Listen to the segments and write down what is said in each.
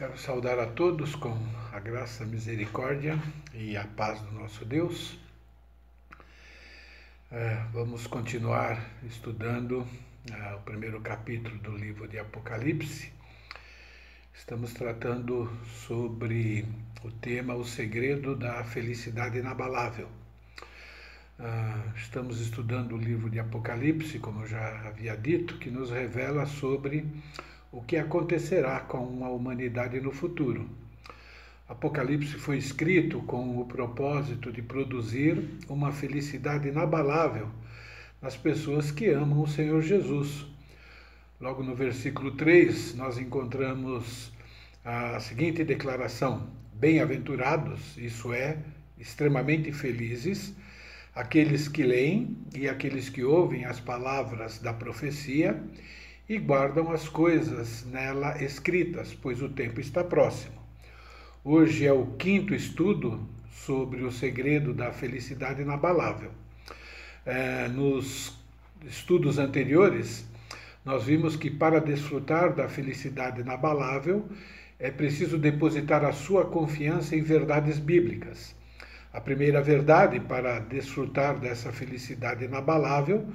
Quero saudar a todos com a graça, a misericórdia e a paz do nosso Deus. É, vamos continuar estudando é, o primeiro capítulo do livro de Apocalipse. Estamos tratando sobre o tema O Segredo da Felicidade Inabalável. É, estamos estudando o livro de Apocalipse, como eu já havia dito, que nos revela sobre o que acontecerá com a humanidade no futuro. Apocalipse foi escrito com o propósito de produzir uma felicidade inabalável nas pessoas que amam o Senhor Jesus. Logo no versículo 3, nós encontramos a seguinte declaração: Bem-aventurados, isso é, extremamente felizes, aqueles que leem e aqueles que ouvem as palavras da profecia e guardam as coisas nela escritas, pois o tempo está próximo. Hoje é o quinto estudo sobre o segredo da felicidade inabalável. É, nos estudos anteriores, nós vimos que para desfrutar da felicidade inabalável é preciso depositar a sua confiança em verdades bíblicas. A primeira verdade para desfrutar dessa felicidade inabalável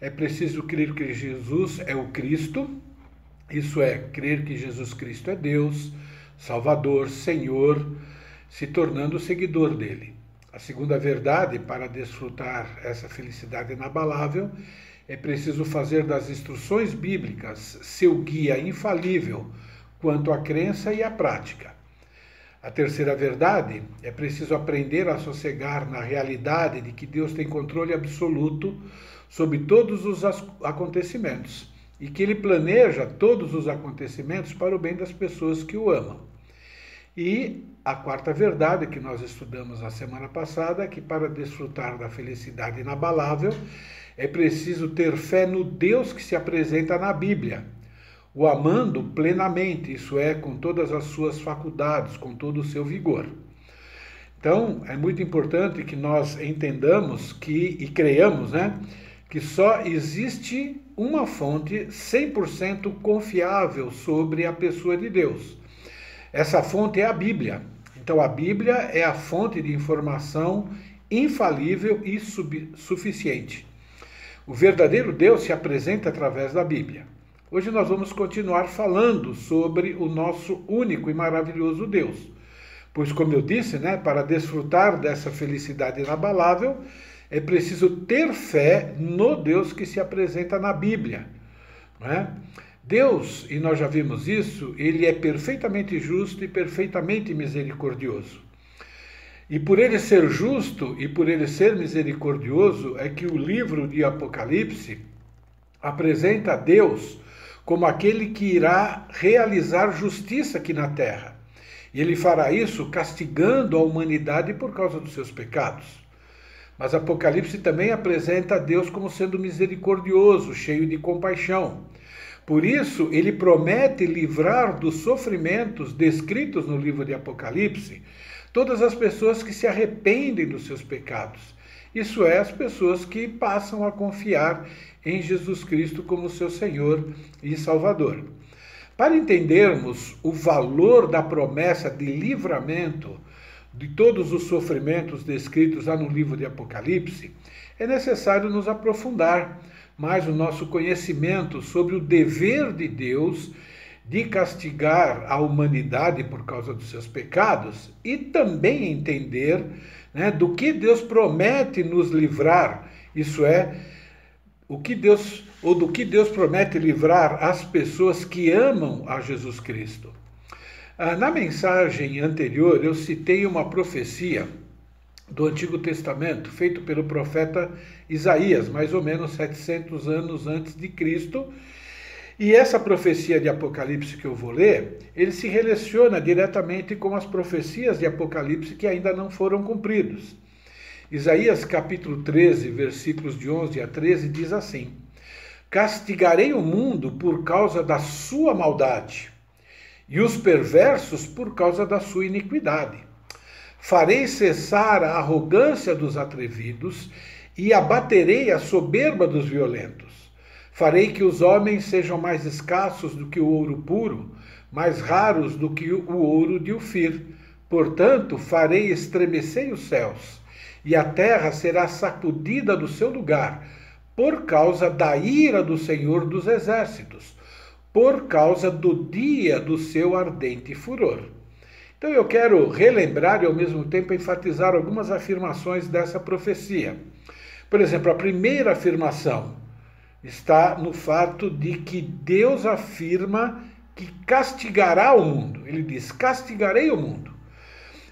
é preciso crer que Jesus é o Cristo, isso é, crer que Jesus Cristo é Deus, Salvador, Senhor, se tornando seguidor dele. A segunda verdade para desfrutar essa felicidade inabalável é preciso fazer das instruções bíblicas seu guia infalível quanto à crença e à prática. A terceira verdade é preciso aprender a sossegar na realidade de que Deus tem controle absoluto sobre todos os acontecimentos e que ele planeja todos os acontecimentos para o bem das pessoas que o amam. E a quarta verdade que nós estudamos na semana passada é que para desfrutar da felicidade inabalável é preciso ter fé no Deus que se apresenta na Bíblia, o amando plenamente, isso é, com todas as suas faculdades, com todo o seu vigor. Então, é muito importante que nós entendamos que e creiamos, né, que só existe uma fonte 100% confiável sobre a pessoa de Deus. Essa fonte é a Bíblia. Então, a Bíblia é a fonte de informação infalível e suficiente. O verdadeiro Deus se apresenta através da Bíblia. Hoje nós vamos continuar falando sobre o nosso único e maravilhoso Deus. Pois, como eu disse, né, para desfrutar dessa felicidade inabalável, é preciso ter fé no Deus que se apresenta na Bíblia. Não é? Deus, e nós já vimos isso, ele é perfeitamente justo e perfeitamente misericordioso. E por ele ser justo e por ele ser misericordioso, é que o livro de Apocalipse apresenta Deus como aquele que irá realizar justiça aqui na terra. E ele fará isso castigando a humanidade por causa dos seus pecados. Mas Apocalipse também apresenta Deus como sendo misericordioso, cheio de compaixão. Por isso, ele promete livrar dos sofrimentos descritos no livro de Apocalipse todas as pessoas que se arrependem dos seus pecados. Isso é, as pessoas que passam a confiar em Jesus Cristo como seu Senhor e Salvador. Para entendermos o valor da promessa de livramento de todos os sofrimentos descritos lá no livro de Apocalipse, é necessário nos aprofundar mais o nosso conhecimento sobre o dever de Deus de castigar a humanidade por causa dos seus pecados e também entender né, do que Deus promete nos livrar, isso é, o que Deus ou do que Deus promete livrar as pessoas que amam a Jesus Cristo. Ah, na mensagem anterior, eu citei uma profecia do Antigo Testamento, feito pelo profeta Isaías, mais ou menos 700 anos antes de Cristo. E essa profecia de Apocalipse que eu vou ler, ele se relaciona diretamente com as profecias de Apocalipse que ainda não foram cumpridas. Isaías capítulo 13, versículos de 11 a 13 diz assim: Castigarei o mundo por causa da sua maldade e os perversos por causa da sua iniquidade. Farei cessar a arrogância dos atrevidos e abaterei a soberba dos violentos. Farei que os homens sejam mais escassos do que o ouro puro, mais raros do que o ouro de Ufir. Portanto, farei estremecer os céus, e a terra será sacudida do seu lugar, por causa da ira do Senhor dos Exércitos, por causa do dia do seu ardente furor. Então eu quero relembrar e ao mesmo tempo enfatizar algumas afirmações dessa profecia. Por exemplo, a primeira afirmação está no fato de que Deus afirma que castigará o mundo. Ele diz: castigarei o mundo.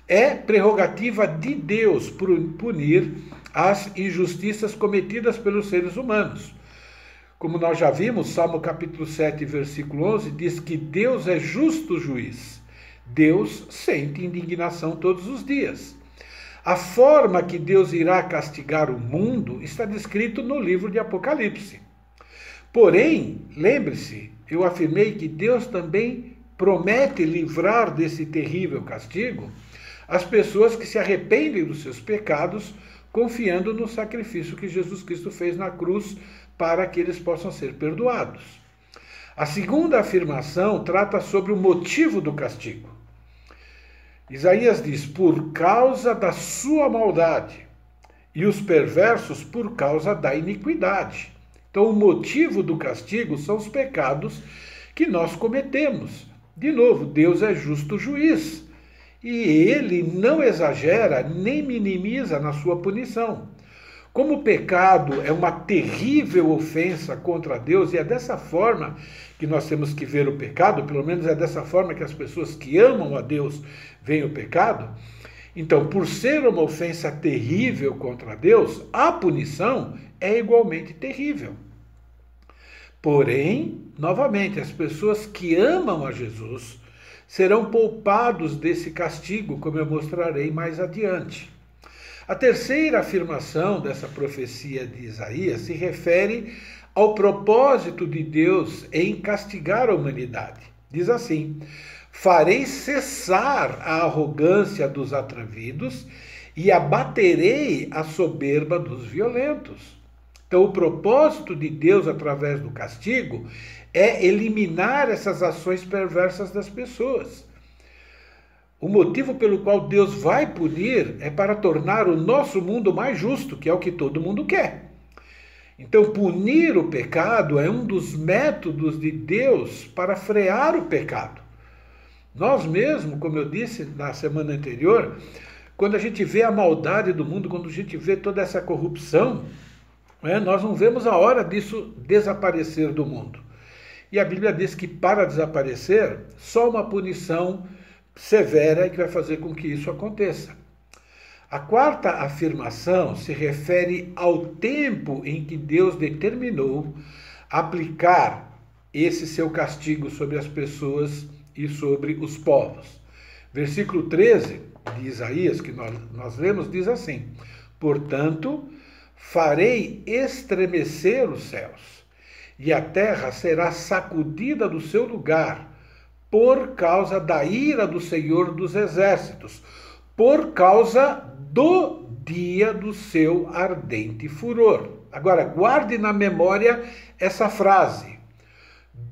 É prerrogativa de Deus punir as injustiças cometidas pelos seres humanos. Como nós já vimos, Salmo capítulo 7, versículo 11 diz que Deus é justo juiz. Deus sente indignação todos os dias. A forma que Deus irá castigar o mundo está descrito no livro de Apocalipse. Porém, lembre-se, eu afirmei que Deus também promete livrar desse terrível castigo as pessoas que se arrependem dos seus pecados, confiando no sacrifício que Jesus Cristo fez na cruz para que eles possam ser perdoados. A segunda afirmação trata sobre o motivo do castigo. Isaías diz: por causa da sua maldade, e os perversos por causa da iniquidade. Então, o motivo do castigo são os pecados que nós cometemos. De novo, Deus é justo juiz e ele não exagera nem minimiza na sua punição. Como o pecado é uma terrível ofensa contra Deus, e é dessa forma que nós temos que ver o pecado, pelo menos é dessa forma que as pessoas que amam a Deus veem o pecado. Então, por ser uma ofensa terrível contra Deus, a punição é igualmente terrível. Porém, novamente, as pessoas que amam a Jesus serão poupados desse castigo, como eu mostrarei mais adiante. A terceira afirmação dessa profecia de Isaías se refere ao propósito de Deus em castigar a humanidade. Diz assim: Farei cessar a arrogância dos atrevidos e abaterei a soberba dos violentos. Então, o propósito de Deus através do castigo é eliminar essas ações perversas das pessoas. O motivo pelo qual Deus vai punir é para tornar o nosso mundo mais justo, que é o que todo mundo quer. Então, punir o pecado é um dos métodos de Deus para frear o pecado. Nós mesmos, como eu disse na semana anterior, quando a gente vê a maldade do mundo, quando a gente vê toda essa corrupção, é, nós não vemos a hora disso desaparecer do mundo. E a Bíblia diz que para desaparecer, só uma punição severa é que vai fazer com que isso aconteça. A quarta afirmação se refere ao tempo em que Deus determinou aplicar esse seu castigo sobre as pessoas e sobre os povos. Versículo 13 de Isaías, que nós, nós lemos, diz assim: Portanto, farei estremecer os céus, e a terra será sacudida do seu lugar, por causa da ira do Senhor dos Exércitos, por causa do dia do seu ardente furor. Agora, guarde na memória essa frase: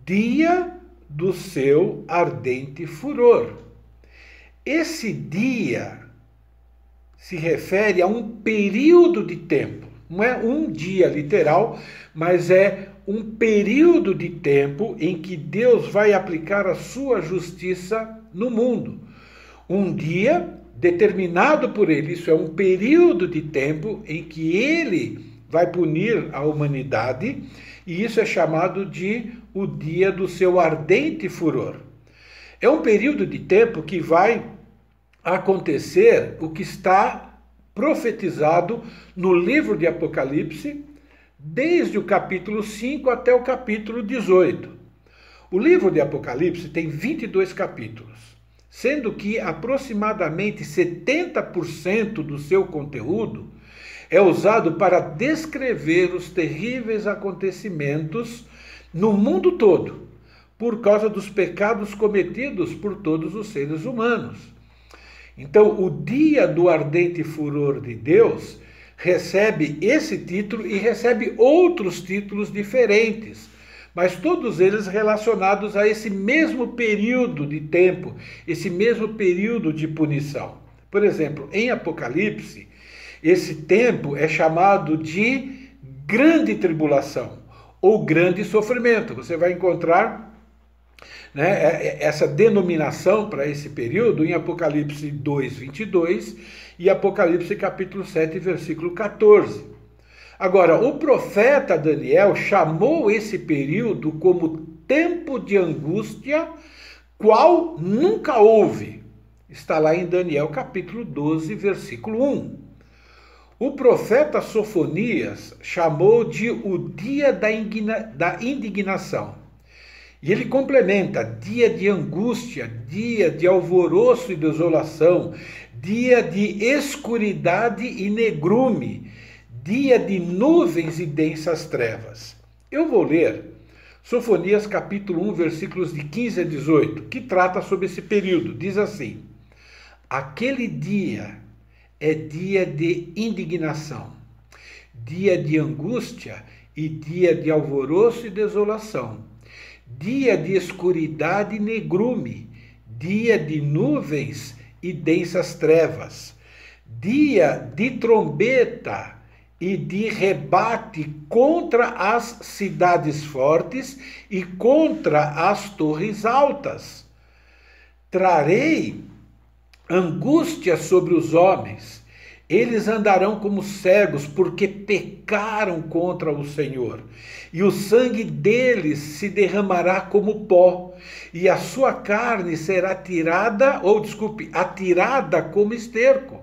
dia do seu ardente furor. Esse dia se refere a um período de tempo não é um dia literal, mas é um período de tempo em que Deus vai aplicar a sua justiça no mundo. Um dia determinado por ele, isso é um período de tempo em que ele vai punir a humanidade, e isso é chamado de o dia do seu ardente furor. É um período de tempo que vai acontecer o que está profetizado no livro de Apocalipse, desde o capítulo 5 até o capítulo 18. O livro de Apocalipse tem 22 capítulos, sendo que aproximadamente 70% do seu conteúdo é usado para descrever os terríveis acontecimentos no mundo todo, por causa dos pecados cometidos por todos os seres humanos. Então, o dia do ardente furor de Deus recebe esse título e recebe outros títulos diferentes, mas todos eles relacionados a esse mesmo período de tempo, esse mesmo período de punição. Por exemplo, em Apocalipse, esse tempo é chamado de grande tribulação ou grande sofrimento. Você vai encontrar né, é, é, essa denominação para esse período em Apocalipse 2, 22 e Apocalipse capítulo 7, versículo 14. Agora, o profeta Daniel chamou esse período como tempo de angústia, qual nunca houve. Está lá em Daniel capítulo 12, versículo 1. O profeta Sofonias chamou de o dia da, indignação. E ele complementa: dia de angústia, dia de alvoroço e desolação, dia de escuridade e negrume, dia de nuvens e densas trevas. Eu vou ler Sofonias capítulo 1, versículos de 15 a 18, que trata sobre esse período. Diz assim: Aquele dia é dia de indignação, dia de angústia e dia de alvoroço e desolação, dia de escuridade e negrume, dia de nuvens e densas trevas, dia de trombeta e de rebate contra as cidades fortes e contra as torres altas. Trarei angústia sobre os homens. Eles andarão como cegos, porque pecaram contra o Senhor. E o sangue deles se derramará como pó, e a sua carne será tirada, ou desculpe, atirada como esterco.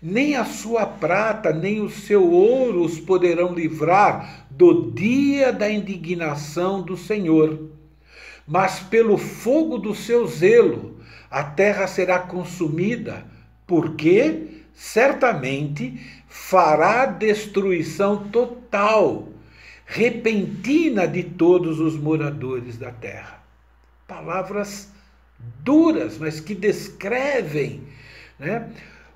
Nem a sua prata, nem o seu ouro os poderão livrar do dia da indignação do Senhor. Mas pelo fogo do seu zelo, a terra será consumida, porque certamente fará destruição total, repentina de todos os moradores da terra. Palavras duras, mas que descrevem né,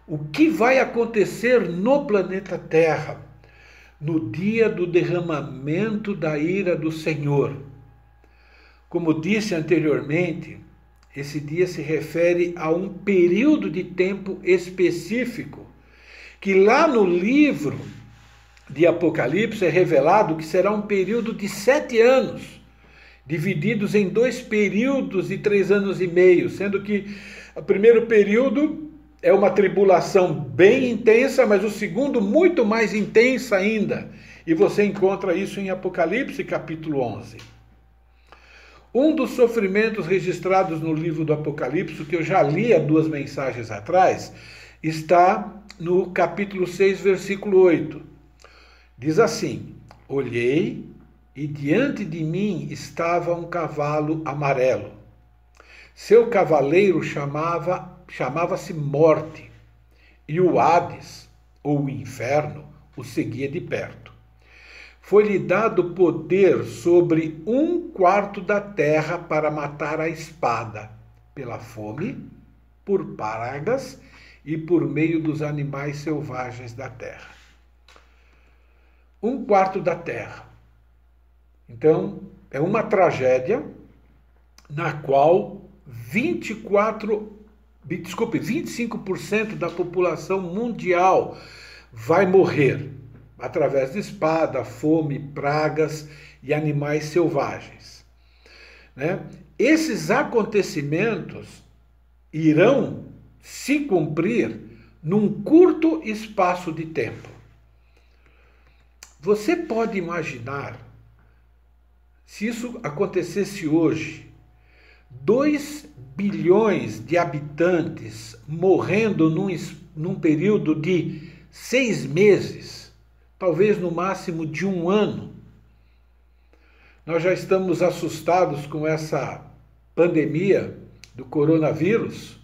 o que vai acontecer no planeta Terra no dia do derramamento da ira do Senhor. Como disse anteriormente, esse dia se refere a um período de tempo específico, que lá no livro de Apocalipse é revelado que será um período de sete anos, divididos em dois períodos de três anos e meio, sendo que o primeiro período é uma tribulação bem intensa, mas o segundo muito mais intensa ainda. E você encontra isso em Apocalipse capítulo 11. Um dos sofrimentos registrados no livro do Apocalipse, que eu já li há duas mensagens atrás, está no capítulo 6, versículo 8. Diz assim: Olhei e diante de mim estava um cavalo amarelo. Seu cavaleiro chamava chamava-se Morte, e o Hades, ou o inferno, o seguia de perto foi-lhe dado poder sobre um quarto da terra para matar a espada, pela fome, por pragas e por meio dos animais selvagens da terra. Um quarto da terra. Então, é uma tragédia na qual 24, desculpe, 25% da população mundial vai morrer através de espada, fome, pragas e animais selvagens. Né? Esses acontecimentos irão se cumprir num curto espaço de tempo. Você pode imaginar se isso acontecesse hoje, 2 bilhões de habitantes morrendo num, num período de seis meses talvez no máximo de um ano. Nós já estamos assustados com essa pandemia do coronavírus,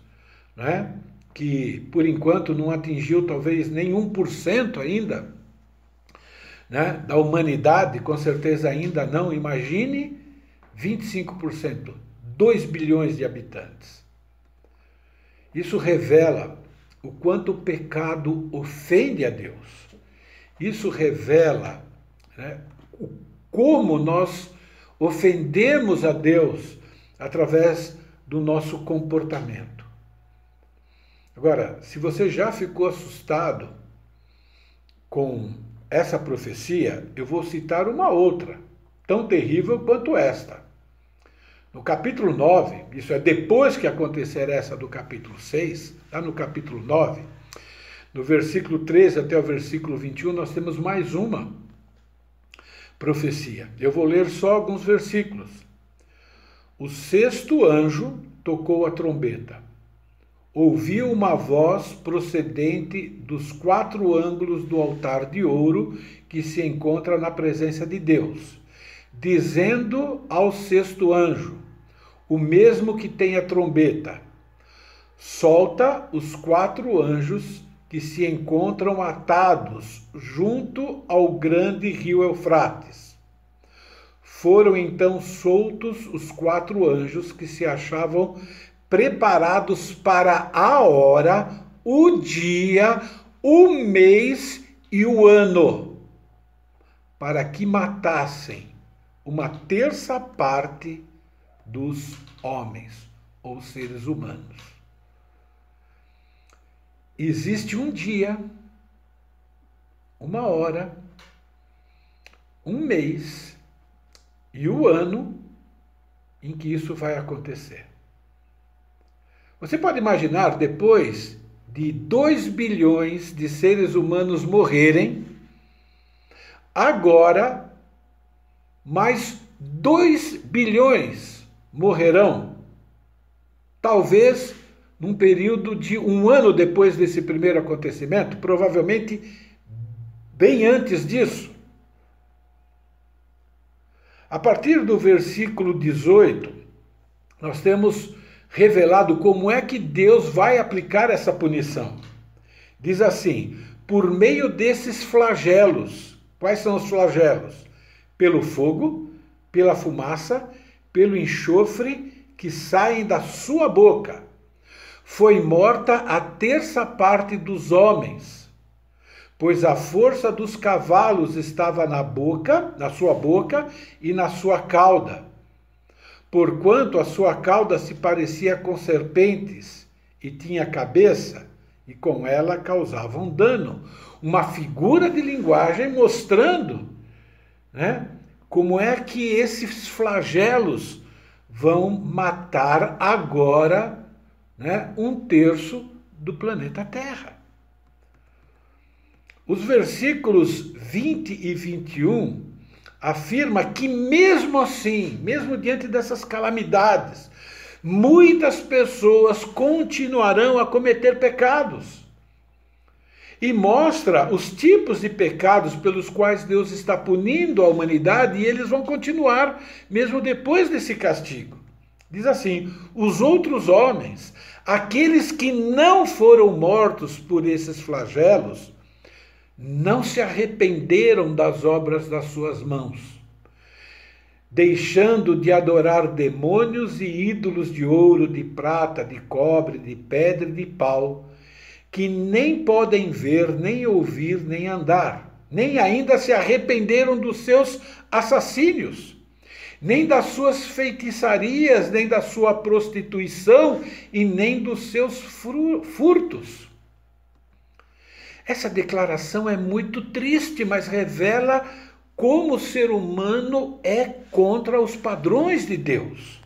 né? que por enquanto não atingiu talvez nem 1% ainda né? da humanidade, com certeza ainda não. Imagine 25%, 2 bilhões de habitantes. Isso revela o quanto o pecado ofende a Deus. Isso revela né, como nós ofendemos a Deus através do nosso comportamento. Agora, se você já ficou assustado com essa profecia, eu vou citar uma outra, tão terrível quanto esta. No capítulo 9, isso é depois que acontecer essa do capítulo 6, lá no capítulo 9, no versículo 13 até o versículo 21, nós temos mais uma profecia. Eu vou ler só alguns versículos. O sexto anjo tocou a trombeta. Ouviu uma voz procedente dos quatro ângulos do altar de ouro que se encontra na presença de Deus, dizendo ao sexto anjo: o mesmo que tem a trombeta. Solta os quatro anjos que se encontram atados junto ao grande rio Eufrates. Foram então soltos os quatro anjos que se achavam preparados para a hora, o dia, o mês e o ano, para que matassem uma terça parte dos homens ou seres humanos. Existe um dia, uma hora, um mês e o ano em que isso vai acontecer. Você pode imaginar depois de 2 bilhões de seres humanos morrerem, agora mais 2 bilhões morrerão, talvez num período de um ano depois desse primeiro acontecimento, provavelmente bem antes disso. A partir do versículo 18, nós temos revelado como é que Deus vai aplicar essa punição. Diz assim: por meio desses flagelos. Quais são os flagelos? Pelo fogo, pela fumaça pelo enxofre que saem da sua boca. Foi morta a terça parte dos homens, pois a força dos cavalos estava na boca, na sua boca e na sua cauda. Porquanto a sua cauda se parecia com serpentes e tinha cabeça, e com ela causavam dano. Uma figura de linguagem mostrando né, como é que esses flagelos vão matar agora né, um terço do planeta Terra. Os versículos 20 e 21 afirma que mesmo assim, mesmo diante dessas calamidades, muitas pessoas continuarão a cometer pecados e mostra os tipos de pecados pelos quais Deus está punindo a humanidade e eles vão continuar mesmo depois desse castigo. Diz assim: os outros homens, aqueles que não foram mortos por esses flagelos, não se arrependeram das obras das suas mãos, deixando de adorar demônios e ídolos de ouro, de prata, de cobre, de pedra e de pau que nem podem ver, nem ouvir, nem andar, nem ainda se arrependeram dos seus assassínios, nem das suas feitiçarias, nem da sua prostituição e nem dos seus furtos. Essa declaração é muito triste, mas revela como o ser humano é contra os padrões de Deus.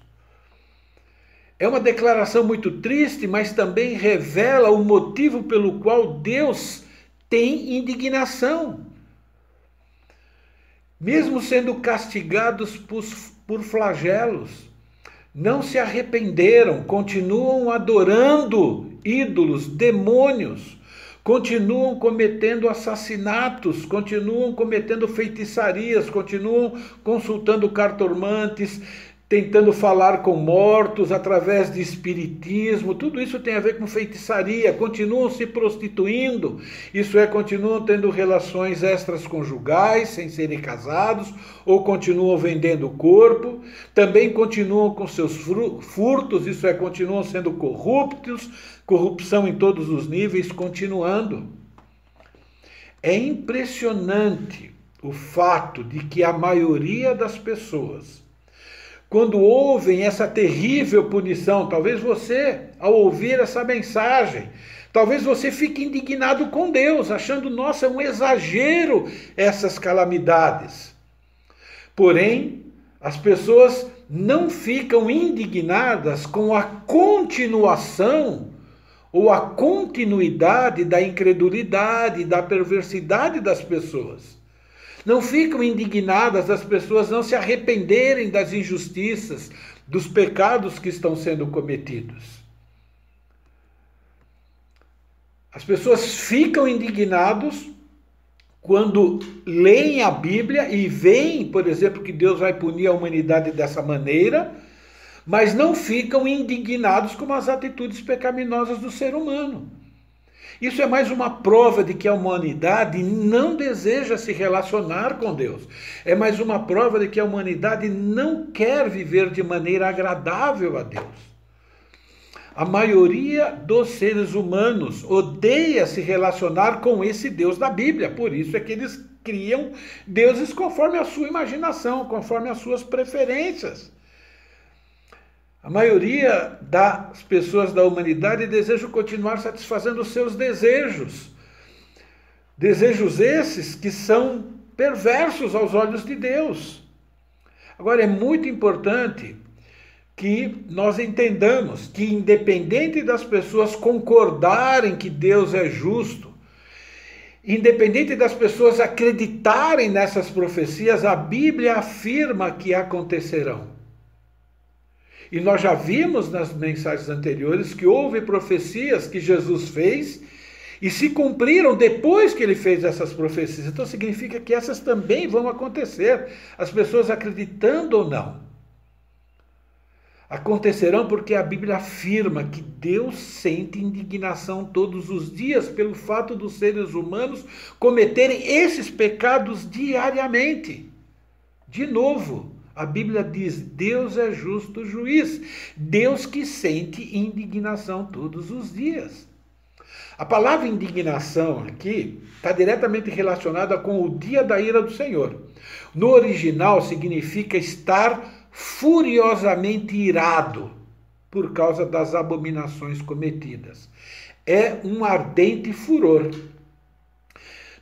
É uma declaração muito triste, mas também revela o motivo pelo qual Deus tem indignação. Mesmo sendo castigados por, por flagelos, não se arrependeram, continuam adorando ídolos, demônios, continuam cometendo assassinatos, continuam cometendo feitiçarias, continuam consultando cartomantes, tentando falar com mortos através de espiritismo, tudo isso tem a ver com feitiçaria, continuam se prostituindo, isso é, continuam tendo relações extras conjugais sem serem casados, ou continuam vendendo o corpo, também continuam com seus furtos, isso é, continuam sendo corruptos, corrupção em todos os níveis, continuando. É impressionante o fato de que a maioria das pessoas quando ouvem essa terrível punição. Talvez você, ao ouvir essa mensagem, talvez você fique indignado com Deus, achando, nossa, é um exagero essas calamidades. Porém, as pessoas não ficam indignadas com a continuação ou a continuidade da incredulidade, da perversidade das pessoas. Não ficam indignadas as pessoas não se arrependerem das injustiças, dos pecados que estão sendo cometidos. As pessoas ficam indignados quando leem a Bíblia e veem, por exemplo, que Deus vai punir a humanidade dessa maneira, mas não ficam indignados com as atitudes pecaminosas do ser humano. Isso é mais uma prova de que a humanidade não deseja se relacionar com Deus. É mais uma prova de que a humanidade não quer viver de maneira agradável a Deus. A maioria dos seres humanos odeia se relacionar com esse Deus da Bíblia, por isso é que eles criam deuses conforme a sua imaginação, conforme as suas preferências. A maioria das pessoas da humanidade deseja continuar satisfazendo os seus desejos. Desejos esses que são perversos aos olhos de Deus. Agora, é muito importante que nós entendamos que, independente das pessoas concordarem que Deus é justo, independente das pessoas acreditarem nessas profecias, a Bíblia afirma que acontecerão. E nós já vimos nas mensagens anteriores que houve profecias que Jesus fez e se cumpriram depois que ele fez essas profecias. Então significa que essas também vão acontecer, as pessoas acreditando ou não. Acontecerão porque a Bíblia afirma que Deus sente indignação todos os dias pelo fato dos seres humanos cometerem esses pecados diariamente. De novo, a Bíblia diz: Deus é justo juiz, Deus que sente indignação todos os dias. A palavra indignação aqui está diretamente relacionada com o dia da ira do Senhor. No original significa estar furiosamente irado por causa das abominações cometidas. É um ardente furor.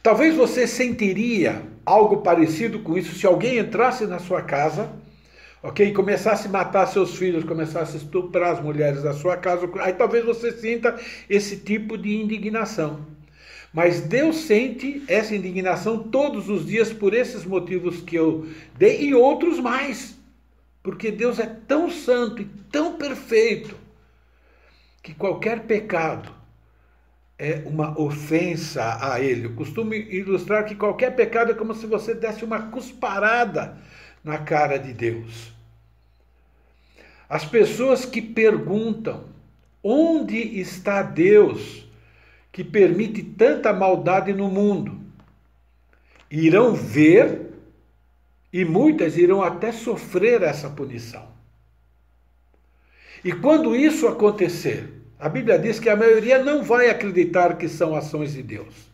Talvez você sentiria algo parecido com isso se alguém entrasse na sua casa, ok, e começasse a matar seus filhos, começasse a estuprar as mulheres da sua casa, aí talvez você sinta esse tipo de indignação. Mas Deus sente essa indignação todos os dias por esses motivos que eu dei e outros mais. Porque Deus é tão santo e tão perfeito que qualquer pecado é uma ofensa a ele. Eu costumo ilustrar que qualquer pecado é como se você desse uma cusparada na cara de Deus. As pessoas que perguntam onde está Deus que permite tanta maldade no mundo, irão ver e muitas irão até sofrer essa punição. E quando isso acontecer, a Bíblia diz que a maioria não vai acreditar que são ações de Deus.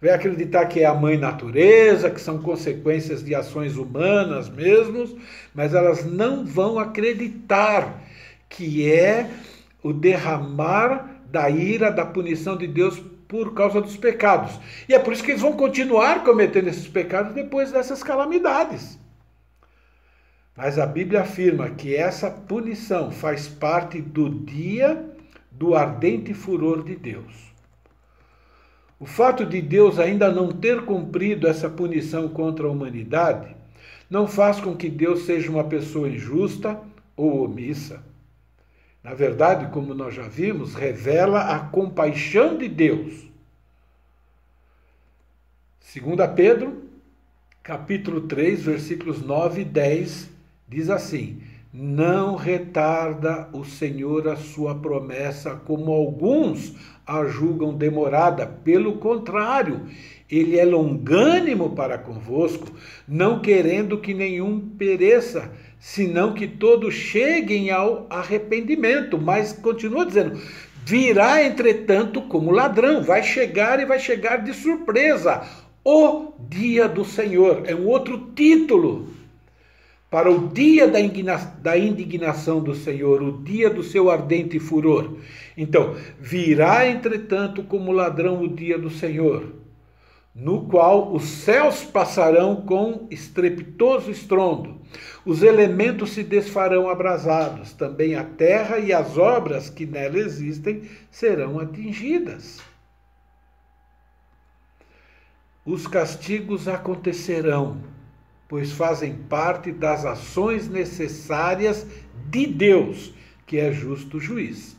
Vai acreditar que é a mãe natureza, que são consequências de ações humanas mesmos, mas elas não vão acreditar que é o derramar da ira, da punição de Deus por causa dos pecados. E é por isso que eles vão continuar cometendo esses pecados depois dessas calamidades. Mas a Bíblia afirma que essa punição faz parte do dia do ardente furor de Deus. O fato de Deus ainda não ter cumprido essa punição contra a humanidade não faz com que Deus seja uma pessoa injusta ou omissa. Na verdade, como nós já vimos, revela a compaixão de Deus. Segunda Pedro, capítulo 3, versículos 9 e 10, diz assim: não retarda o Senhor a sua promessa, como alguns a julgam demorada. Pelo contrário, ele é longânimo para convosco, não querendo que nenhum pereça, senão que todos cheguem ao arrependimento. Mas continua dizendo: virá, entretanto, como ladrão, vai chegar e vai chegar de surpresa. O dia do Senhor é um outro título para o dia da, indigna, da indignação do Senhor, o dia do seu ardente furor. Então, virá, entretanto, como ladrão o dia do Senhor, no qual os céus passarão com estrepitoso estrondo, os elementos se desfarão abrasados, também a terra e as obras que nela existem serão atingidas. Os castigos acontecerão, pois fazem parte das ações necessárias de Deus, que é justo juiz.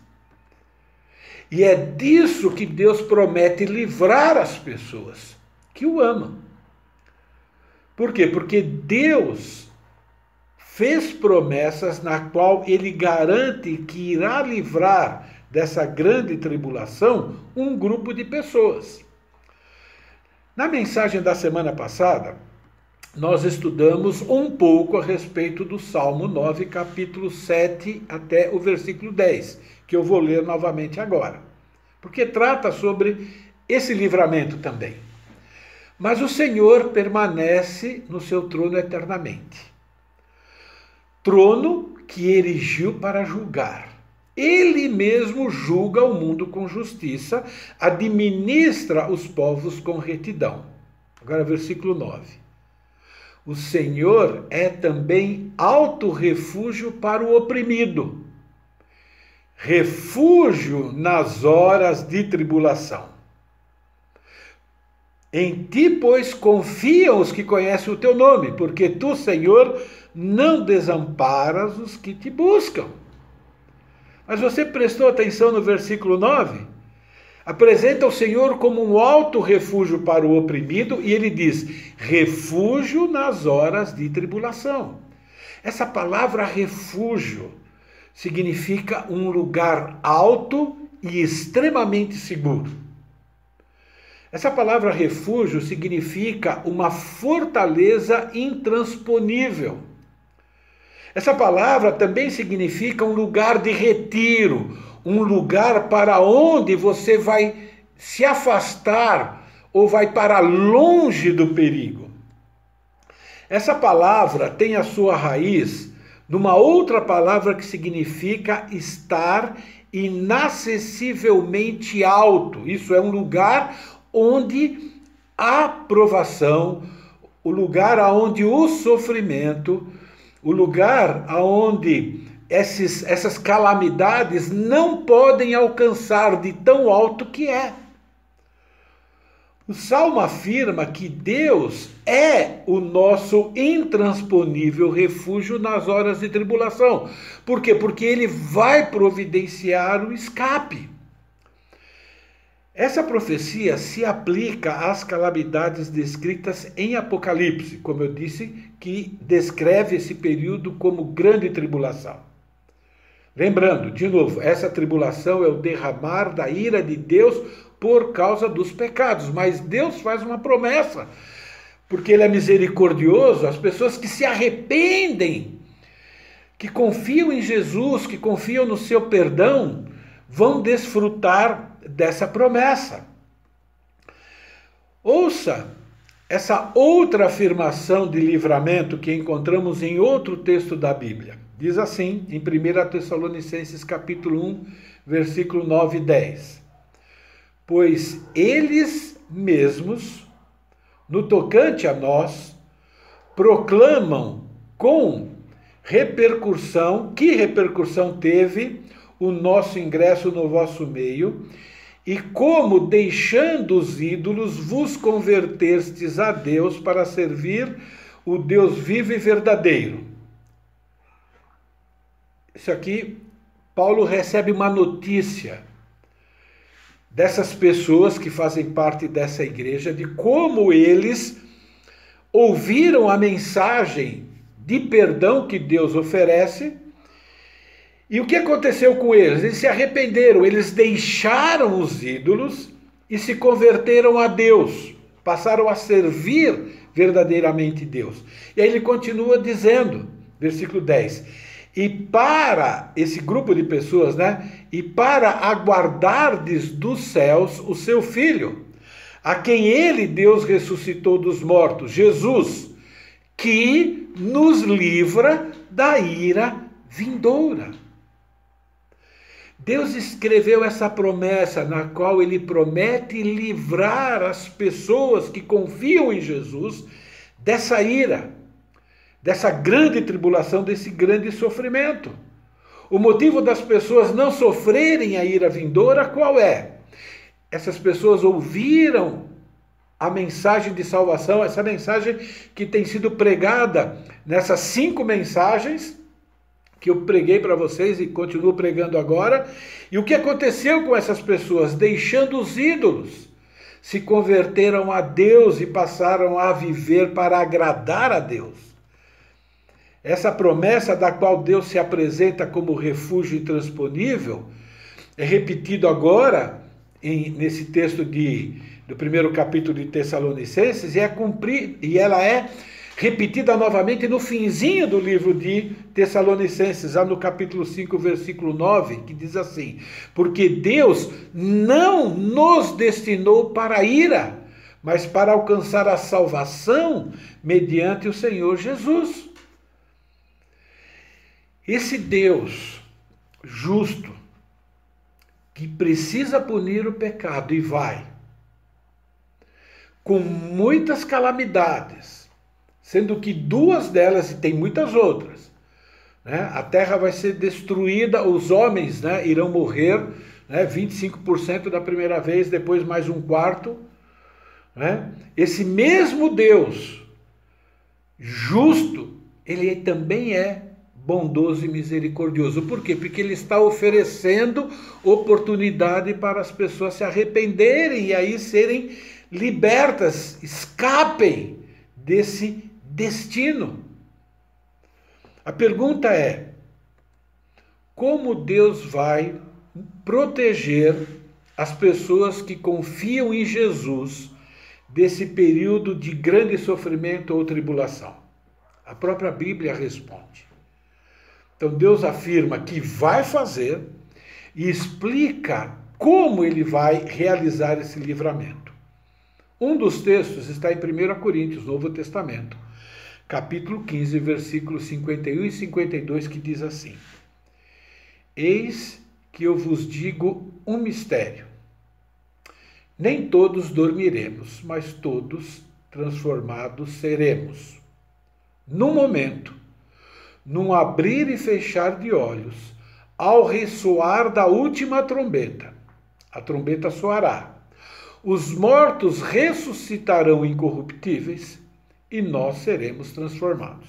E é disso que Deus promete livrar as pessoas que o amam. Por quê? Porque Deus fez promessas na qual ele garante que irá livrar dessa grande tribulação um grupo de pessoas. Na mensagem da semana passada, nós estudamos um pouco a respeito do Salmo 9, capítulo 7 até o versículo 10, que eu vou ler novamente agora, porque trata sobre esse livramento também. Mas o Senhor permanece no seu trono eternamente. Trono que erigiu para julgar ele mesmo julga o mundo com justiça, administra os povos com retidão. Agora, versículo 9. O Senhor é também alto refúgio para o oprimido, refúgio nas horas de tribulação. Em ti, pois, confiam os que conhecem o teu nome, porque tu, Senhor, não desamparas os que te buscam. Mas você prestou atenção no versículo 9? Apresenta o Senhor como um alto refúgio para o oprimido e ele diz: refúgio nas horas de tribulação. Essa palavra refúgio significa um lugar alto e extremamente seguro. Essa palavra refúgio significa uma fortaleza intransponível essa palavra também significa um lugar de retiro, um lugar para onde você vai se afastar ou vai para longe do perigo. Essa palavra tem a sua raiz numa outra palavra que significa estar inacessivelmente alto. Isso é um lugar onde a provação, o lugar onde o sofrimento, o lugar aonde esses, essas calamidades não podem alcançar de tão alto que é. O Salmo afirma que Deus é o nosso intransponível refúgio nas horas de tribulação. Por quê? Porque ele vai providenciar o escape. Essa profecia se aplica às calamidades descritas em Apocalipse, como eu disse, que descreve esse período como grande tribulação. Lembrando, de novo, essa tribulação é o derramar da ira de Deus por causa dos pecados, mas Deus faz uma promessa, porque Ele é misericordioso, as pessoas que se arrependem, que confiam em Jesus, que confiam no seu perdão, vão desfrutar dessa promessa. Ouça essa outra afirmação de livramento que encontramos em outro texto da Bíblia. Diz assim, em 1 Tessalonicenses capítulo 1, versículo 9 e 10. Pois eles mesmos, no tocante a nós, proclamam com repercussão, que repercussão teve o nosso ingresso no vosso meio e como, deixando os ídolos, vos convertestes a Deus para servir o Deus vivo e verdadeiro. Isso aqui, Paulo recebe uma notícia dessas pessoas que fazem parte dessa igreja, de como eles ouviram a mensagem de perdão que Deus oferece e o que aconteceu com eles? Eles se arrependeram, eles deixaram os ídolos e se converteram a Deus, passaram a servir verdadeiramente Deus. E aí ele continua dizendo, versículo 10: E para esse grupo de pessoas, né? E para aguardardes dos céus o seu filho, a quem ele, Deus, ressuscitou dos mortos, Jesus, que nos livra da ira vindoura. Deus escreveu essa promessa na qual ele promete livrar as pessoas que confiam em Jesus dessa ira, dessa grande tribulação, desse grande sofrimento. O motivo das pessoas não sofrerem a ira vindoura qual é? Essas pessoas ouviram a mensagem de salvação, essa mensagem que tem sido pregada nessas cinco mensagens que eu preguei para vocês e continuo pregando agora. E o que aconteceu com essas pessoas? Deixando os ídolos, se converteram a Deus e passaram a viver para agradar a Deus. Essa promessa da qual Deus se apresenta como refúgio intransponível é repetido agora em, nesse texto de, do primeiro capítulo de Tessalonicenses e, é cumprir, e ela é repetida novamente no finzinho do livro de Tessalonicenses, já no capítulo 5, versículo 9, que diz assim: Porque Deus não nos destinou para a ira, mas para alcançar a salvação mediante o Senhor Jesus. Esse Deus justo, que precisa punir o pecado e vai, com muitas calamidades, sendo que duas delas, e tem muitas outras, né? a terra vai ser destruída, os homens né, irão morrer, né, 25% da primeira vez, depois mais um quarto. Né? Esse mesmo Deus, justo, ele também é bondoso e misericordioso. Por quê? Porque ele está oferecendo oportunidade para as pessoas se arrependerem e aí serem libertas, escapem desse destino. A pergunta é: como Deus vai proteger as pessoas que confiam em Jesus desse período de grande sofrimento ou tribulação? A própria Bíblia responde. Então Deus afirma que vai fazer e explica como ele vai realizar esse livramento. Um dos textos está em 1 Coríntios, Novo Testamento, capítulo 15, versículos 51 e 52, que diz assim: Eis que eu vos digo um mistério. Nem todos dormiremos, mas todos transformados seremos. Num momento, num abrir e fechar de olhos, ao ressoar da última trombeta, a trombeta soará. Os mortos ressuscitarão incorruptíveis e nós seremos transformados.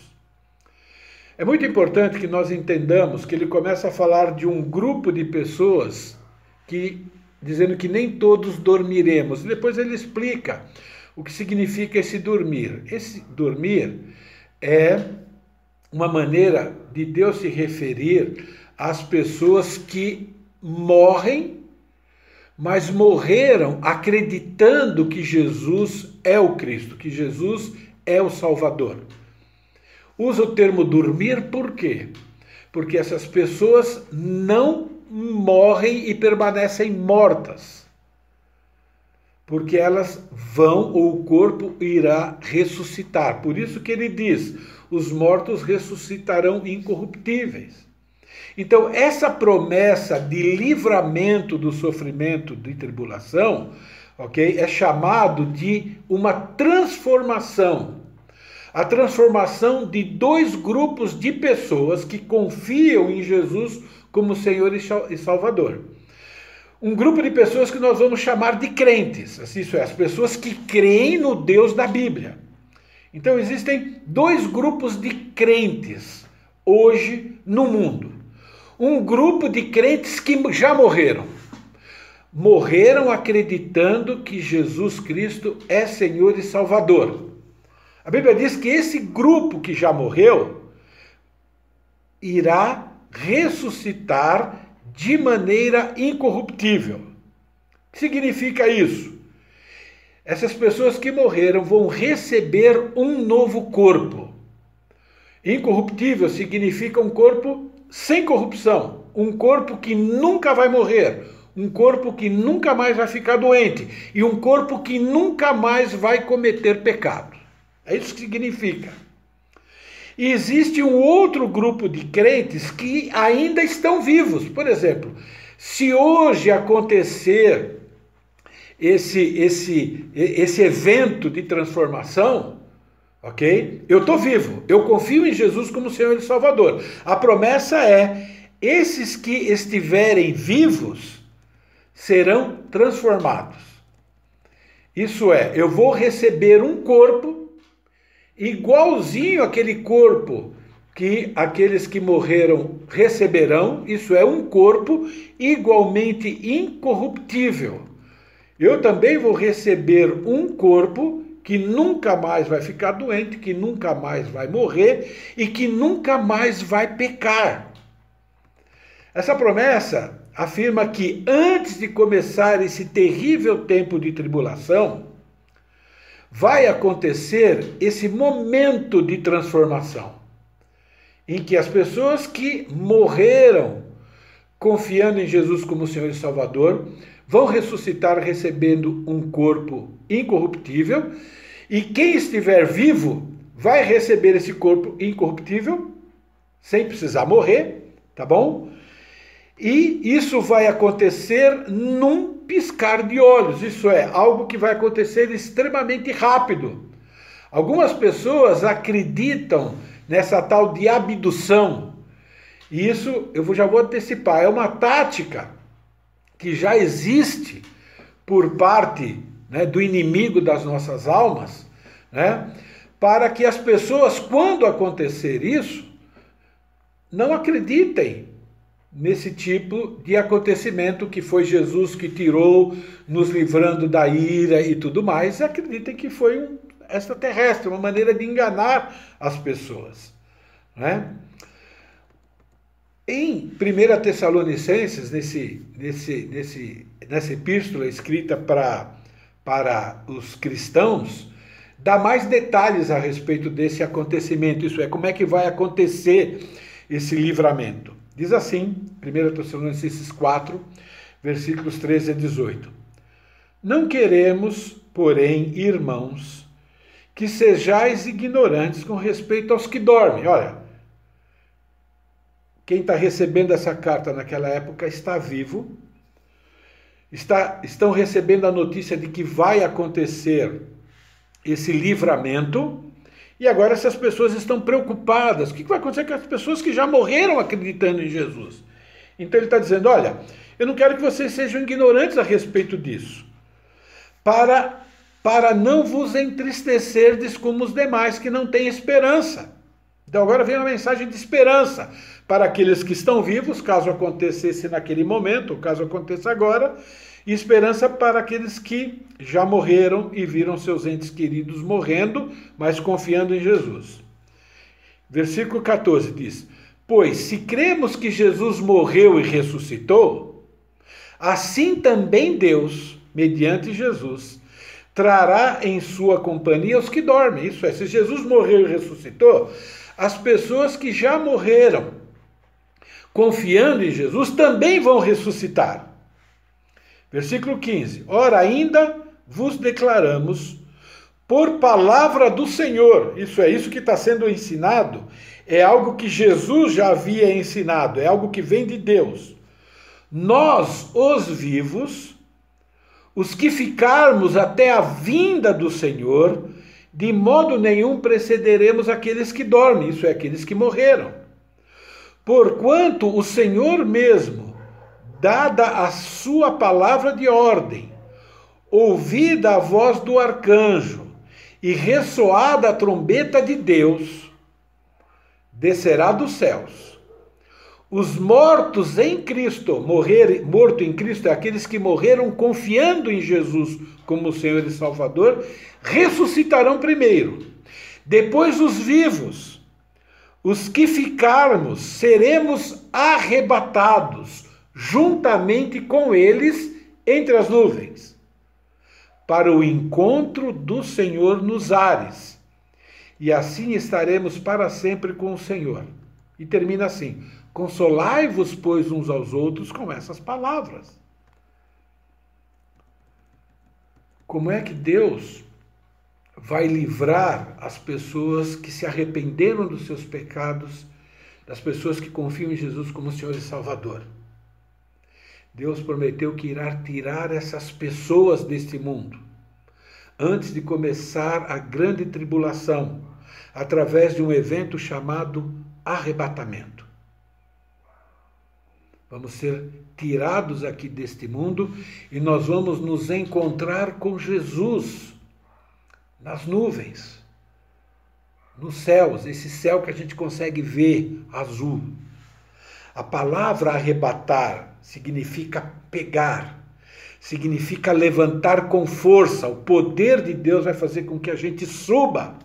É muito importante que nós entendamos que ele começa a falar de um grupo de pessoas que dizendo que nem todos dormiremos. Depois ele explica o que significa esse dormir. Esse dormir é uma maneira de Deus se referir às pessoas que morrem, mas morreram acreditando que Jesus é o Cristo, que Jesus é o Salvador. Usa o termo dormir por quê? Porque essas pessoas não morrem e permanecem mortas. Porque elas vão ou o corpo irá ressuscitar. Por isso que ele diz: os mortos ressuscitarão incorruptíveis. Então, essa promessa de livramento do sofrimento de tribulação ok? É chamado de uma transformação. A transformação de dois grupos de pessoas que confiam em Jesus como Senhor e Salvador. Um grupo de pessoas que nós vamos chamar de crentes, assim, isso é, as pessoas que creem no Deus da Bíblia. Então existem dois grupos de crentes hoje no mundo. Um grupo de crentes que já morreram, morreram acreditando que Jesus Cristo é Senhor e Salvador. A Bíblia diz que esse grupo que já morreu irá ressuscitar de maneira incorruptível. O que significa isso? Essas pessoas que morreram vão receber um novo corpo. Incorruptível significa um corpo sem corrupção, um corpo que nunca vai morrer, um corpo que nunca mais vai ficar doente e um corpo que nunca mais vai cometer pecado. É isso que significa. E existe um outro grupo de crentes que ainda estão vivos. Por exemplo, se hoje acontecer esse, esse, esse evento de transformação, ok? Eu estou vivo, eu confio em Jesus como Senhor e Salvador. A promessa é: esses que estiverem vivos serão transformados. Isso é, eu vou receber um corpo igualzinho aquele corpo que aqueles que morreram receberão, isso é, um corpo igualmente incorruptível. Eu também vou receber um corpo que nunca mais vai ficar doente, que nunca mais vai morrer e que nunca mais vai pecar. Essa promessa afirma que antes de começar esse terrível tempo de tribulação, vai acontecer esse momento de transformação, em que as pessoas que morreram confiando em Jesus como Senhor e Salvador vão ressuscitar recebendo um corpo incorruptível, e quem estiver vivo vai receber esse corpo incorruptível sem precisar morrer, tá bom? E isso vai acontecer num piscar de olhos, isso é, algo que vai acontecer extremamente rápido. Algumas pessoas acreditam nessa tal de abdução. E isso eu já vou antecipar, é uma tática que já existe por parte né, do inimigo das nossas almas, né, para que as pessoas, quando acontecer isso, não acreditem nesse tipo de acontecimento que foi Jesus que tirou, nos livrando da ira e tudo mais, acreditem que foi um extraterrestre, uma maneira de enganar as pessoas. Né? Em 1 Tessalonicenses, nesse, nesse, nesse, nessa epístola escrita para, para os cristãos, dá mais detalhes a respeito desse acontecimento, isso é, como é que vai acontecer esse livramento. Diz assim, 1 Tessalonicenses 4, versículos 13 a 18: Não queremos, porém, irmãos, que sejais ignorantes com respeito aos que dormem. Olha, quem está recebendo essa carta naquela época está vivo, está, estão recebendo a notícia de que vai acontecer esse livramento, e agora essas pessoas estão preocupadas. O que vai acontecer com as pessoas que já morreram acreditando em Jesus? Então ele está dizendo: olha, eu não quero que vocês sejam ignorantes a respeito disso, para, para não vos entristecerdes como os demais que não têm esperança. Então agora vem uma mensagem de esperança para aqueles que estão vivos, caso acontecesse naquele momento, caso aconteça agora, e esperança para aqueles que já morreram e viram seus entes queridos morrendo, mas confiando em Jesus. Versículo 14 diz: Pois se cremos que Jesus morreu e ressuscitou, assim também Deus, mediante Jesus, trará em sua companhia os que dormem. Isso é, se Jesus morreu e ressuscitou, as pessoas que já morreram, confiando em Jesus, também vão ressuscitar. Versículo 15: Ora, ainda vos declaramos por palavra do Senhor, isso é isso que está sendo ensinado, é algo que Jesus já havia ensinado, é algo que vem de Deus. Nós, os vivos, os que ficarmos até a vinda do Senhor, de modo nenhum precederemos aqueles que dormem, isso é, aqueles que morreram. Porquanto o Senhor mesmo, dada a sua palavra de ordem, ouvida a voz do arcanjo e ressoada a trombeta de Deus, descerá dos céus. Os mortos em Cristo, morrer, morto em Cristo é aqueles que morreram confiando em Jesus como Senhor e Salvador, ressuscitarão primeiro. Depois os vivos, os que ficarmos, seremos arrebatados juntamente com eles entre as nuvens, para o encontro do Senhor nos ares. E assim estaremos para sempre com o Senhor. E termina assim: Consolai-vos, pois, uns aos outros com essas palavras. Como é que Deus vai livrar as pessoas que se arrependeram dos seus pecados, das pessoas que confiam em Jesus como Senhor e Salvador. Deus prometeu que irá tirar essas pessoas deste mundo antes de começar a grande tribulação, através de um evento chamado arrebatamento. Vamos ser tirados aqui deste mundo e nós vamos nos encontrar com Jesus nas nuvens, nos céus, esse céu que a gente consegue ver azul. A palavra arrebatar significa pegar, significa levantar com força. O poder de Deus vai fazer com que a gente suba.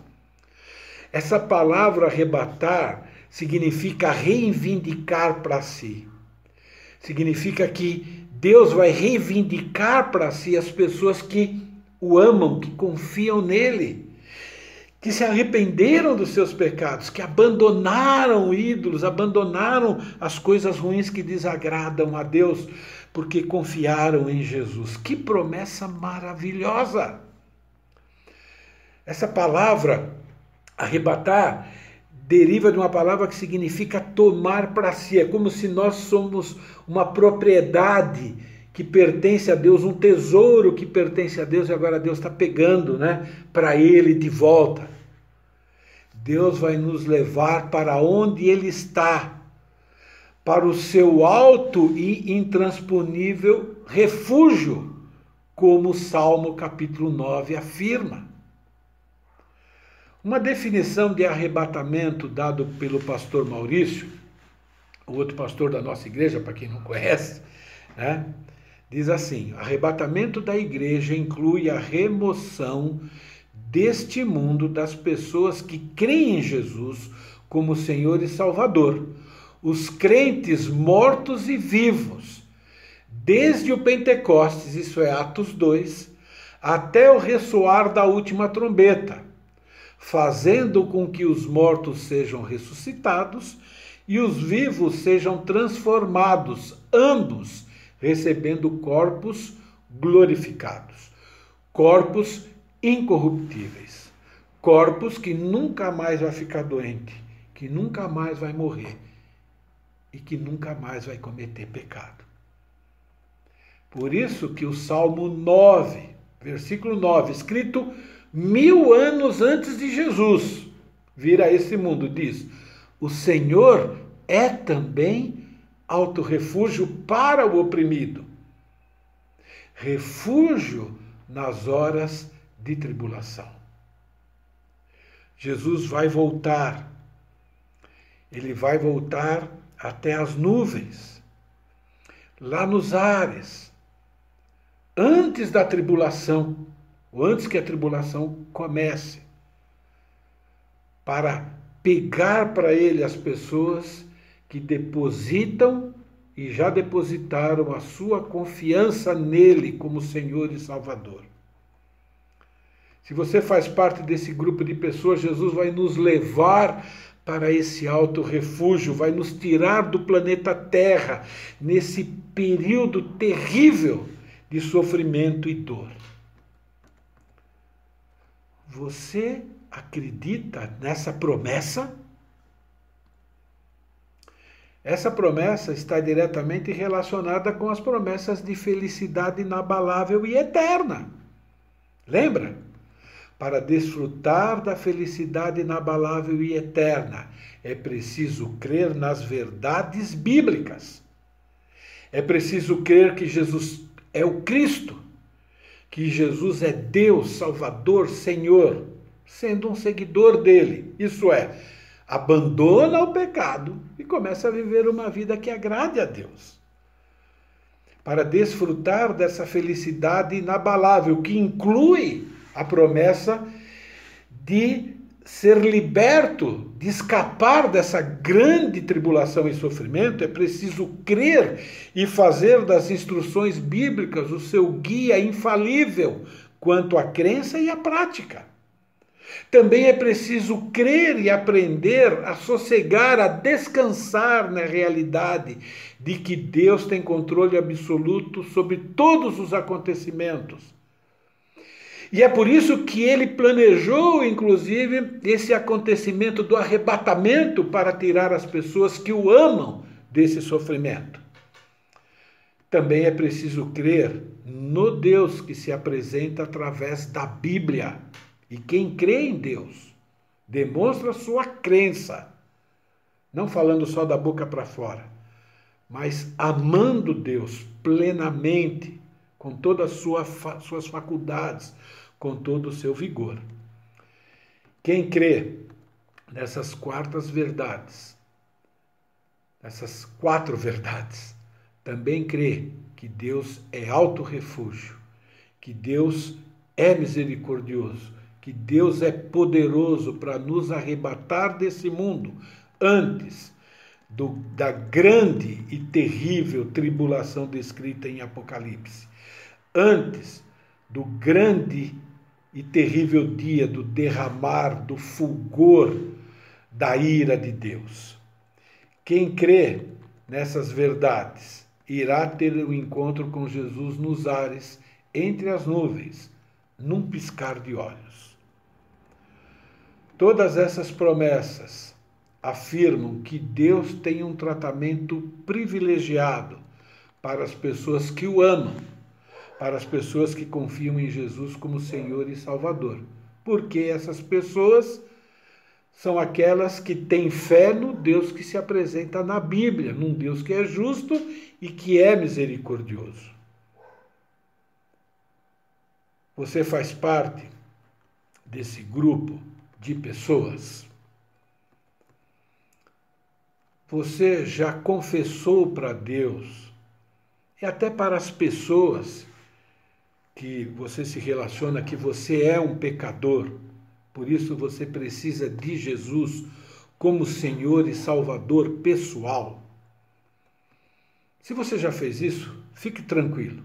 Essa palavra arrebatar significa reivindicar para si. Significa que Deus vai reivindicar para si as pessoas que o amam, que confiam nele que se arrependeram dos seus pecados, que abandonaram ídolos, abandonaram as coisas ruins que desagradam a Deus, porque confiaram em Jesus. Que promessa maravilhosa! Essa palavra, arrebatar, deriva de uma palavra que significa tomar para si. É como se nós somos uma propriedade que pertence a Deus, um tesouro que pertence a Deus e agora Deus está pegando, né, para Ele de volta. Deus vai nos levar para onde Ele está, para o seu alto e intransponível refúgio, como o Salmo capítulo 9 afirma. Uma definição de arrebatamento dado pelo pastor Maurício, o outro pastor da nossa igreja, para quem não conhece, né? Diz assim: arrebatamento da igreja inclui a remoção deste mundo das pessoas que creem em Jesus como Senhor e Salvador, os crentes mortos e vivos, desde o Pentecostes, isso é Atos 2, até o ressoar da última trombeta, fazendo com que os mortos sejam ressuscitados e os vivos sejam transformados, ambos recebendo corpos glorificados, corpos incorruptíveis, corpos que nunca mais vai ficar doente, que nunca mais vai morrer e que nunca mais vai cometer pecado. Por isso que o Salmo 9, versículo 9, escrito mil anos antes de Jesus vir a esse mundo, diz: O Senhor é também alto refúgio para o oprimido, refúgio nas horas de tribulação. Jesus vai voltar, ele vai voltar até as nuvens, lá nos ares, antes da tribulação, ou antes que a tribulação comece, para pegar para ele as pessoas que depositam e já depositaram a sua confiança nele como Senhor e Salvador. Se você faz parte desse grupo de pessoas, Jesus vai nos levar para esse alto refúgio, vai nos tirar do planeta Terra nesse período terrível de sofrimento e dor. Você acredita nessa promessa? Essa promessa está diretamente relacionada com as promessas de felicidade inabalável e eterna. Lembra? Para desfrutar da felicidade inabalável e eterna, é preciso crer nas verdades bíblicas. É preciso crer que Jesus é o Cristo, que Jesus é Deus, Salvador, Senhor, sendo um seguidor dele. Isso é, abandona o pecado e começa a viver uma vida que agrade a Deus. Para desfrutar dessa felicidade inabalável, que inclui a promessa de ser liberto, de escapar dessa grande tribulação e sofrimento, é preciso crer e fazer das instruções bíblicas o seu guia infalível quanto à crença e à prática. Também é preciso crer e aprender a sossegar, a descansar na realidade de que Deus tem controle absoluto sobre todos os acontecimentos. E é por isso que ele planejou, inclusive, esse acontecimento do arrebatamento para tirar as pessoas que o amam desse sofrimento. Também é preciso crer no Deus que se apresenta através da Bíblia. E quem crê em Deus demonstra sua crença, não falando só da boca para fora, mas amando Deus plenamente, com todas as sua, suas faculdades, com todo o seu vigor. Quem crê nessas quartas verdades, nessas quatro verdades, também crê que Deus é alto refúgio, que Deus é misericordioso, que Deus é poderoso para nos arrebatar desse mundo antes do, da grande e terrível tribulação descrita em Apocalipse, antes do grande e terrível dia do derramar do fulgor da ira de Deus. Quem crê nessas verdades irá ter o um encontro com Jesus nos ares, entre as nuvens, num piscar de olhos. Todas essas promessas afirmam que Deus tem um tratamento privilegiado para as pessoas que o amam para as pessoas que confiam em Jesus como Senhor e Salvador. Porque essas pessoas são aquelas que têm fé no Deus que se apresenta na Bíblia, num Deus que é justo e que é misericordioso. Você faz parte desse grupo de pessoas? Você já confessou para Deus e até para as pessoas que você se relaciona que você é um pecador, por isso você precisa de Jesus como Senhor e Salvador pessoal. Se você já fez isso, fique tranquilo.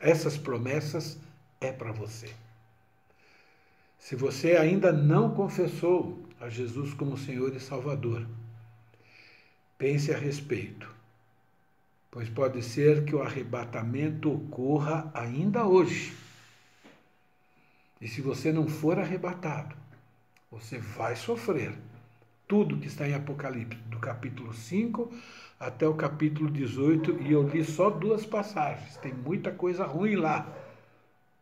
Essas promessas é para você. Se você ainda não confessou a Jesus como Senhor e Salvador, pense a respeito pois pode ser que o arrebatamento ocorra ainda hoje. E se você não for arrebatado, você vai sofrer tudo que está em Apocalipse, do capítulo 5 até o capítulo 18, e eu li só duas passagens. Tem muita coisa ruim lá,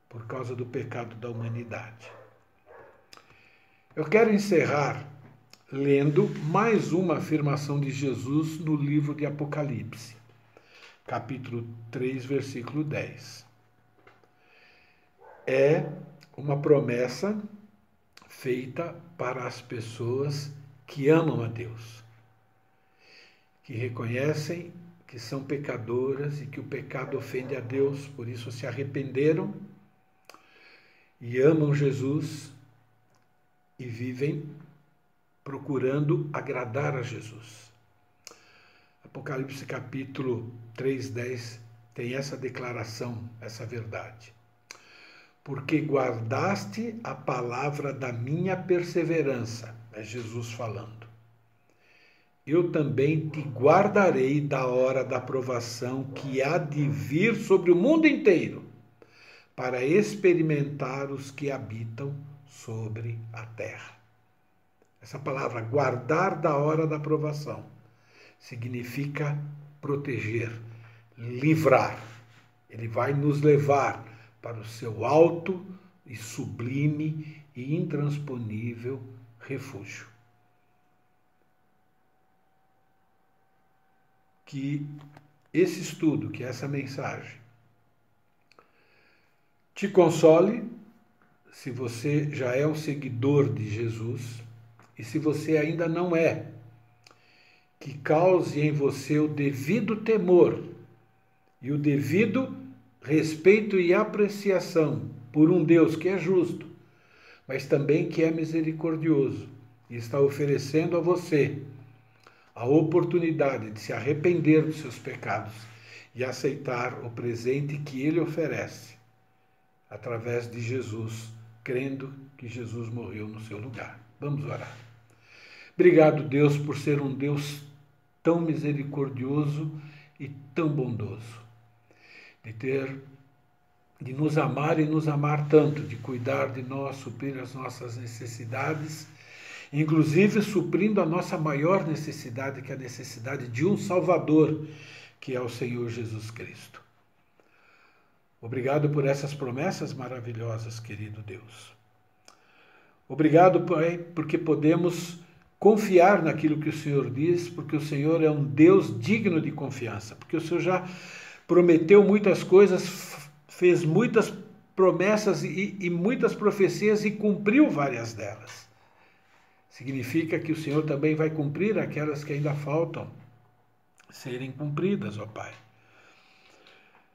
por causa do pecado da humanidade. Eu quero encerrar lendo mais uma afirmação de Jesus no livro de Apocalipse capítulo 3, versículo 10. É uma promessa feita para as pessoas que amam a Deus, que reconhecem que são pecadoras e que o pecado ofende a Deus, por isso se arrependeram e amam Jesus e vivem procurando agradar a Jesus. Apocalipse capítulo 3, 10 tem essa declaração, essa verdade. Porque guardaste a palavra da minha perseverança, é Jesus falando. Eu também te guardarei da hora da provação que há de vir sobre o mundo inteiro, para experimentar os que habitam sobre a terra. Essa palavra, guardar da hora da provação significa proteger, livrar. Ele vai nos levar para o seu alto e sublime e intransponível refúgio. Que esse estudo, que essa mensagem, te console se você já é um seguidor de Jesus e se você ainda não é que cause em você o devido temor e o devido respeito e apreciação por um Deus que é justo, mas também que é misericordioso e está oferecendo a você a oportunidade de se arrepender dos seus pecados e aceitar o presente que ele oferece através de Jesus, crendo que Jesus morreu no seu lugar. Vamos orar. Obrigado, Deus, por ser um Deus tão misericordioso e tão bondoso, de ter de nos amar e nos amar tanto, de cuidar de nós, suprir as nossas necessidades, inclusive suprindo a nossa maior necessidade, que é a necessidade de um Salvador, que é o Senhor Jesus Cristo. Obrigado por essas promessas maravilhosas, querido Deus. Obrigado, Pai, porque podemos confiar naquilo que o Senhor diz, porque o Senhor é um Deus digno de confiança, porque o Senhor já prometeu muitas coisas, fez muitas promessas e, e muitas profecias e cumpriu várias delas. Significa que o Senhor também vai cumprir aquelas que ainda faltam serem cumpridas, ó Pai.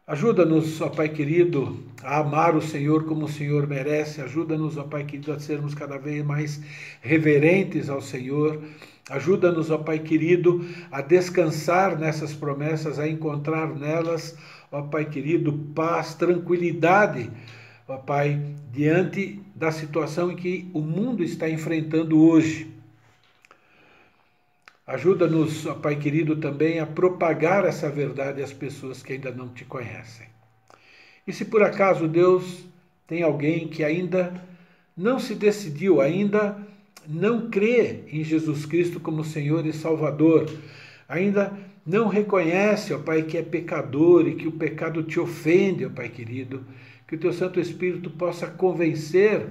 Ajuda-nos, ó Pai querido, a amar o Senhor como o Senhor merece. Ajuda-nos, ó Pai querido, a sermos cada vez mais reverentes ao Senhor. Ajuda-nos, ó Pai querido, a descansar nessas promessas, a encontrar nelas, ó Pai querido, paz, tranquilidade, ó Pai, diante da situação em que o mundo está enfrentando hoje. Ajuda-nos, Pai querido, também a propagar essa verdade às pessoas que ainda não te conhecem. E se por acaso Deus tem alguém que ainda não se decidiu, ainda não crê em Jesus Cristo como Senhor e Salvador, ainda não reconhece, ó Pai, que é pecador e que o pecado te ofende, ó Pai querido, que o teu Santo Espírito possa convencer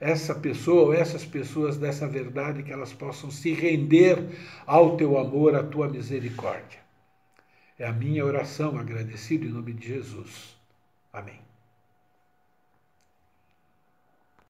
essa pessoa ou essas pessoas dessa verdade, que elas possam se render ao teu amor, à tua misericórdia. É a minha oração agradecido em nome de Jesus. Amém.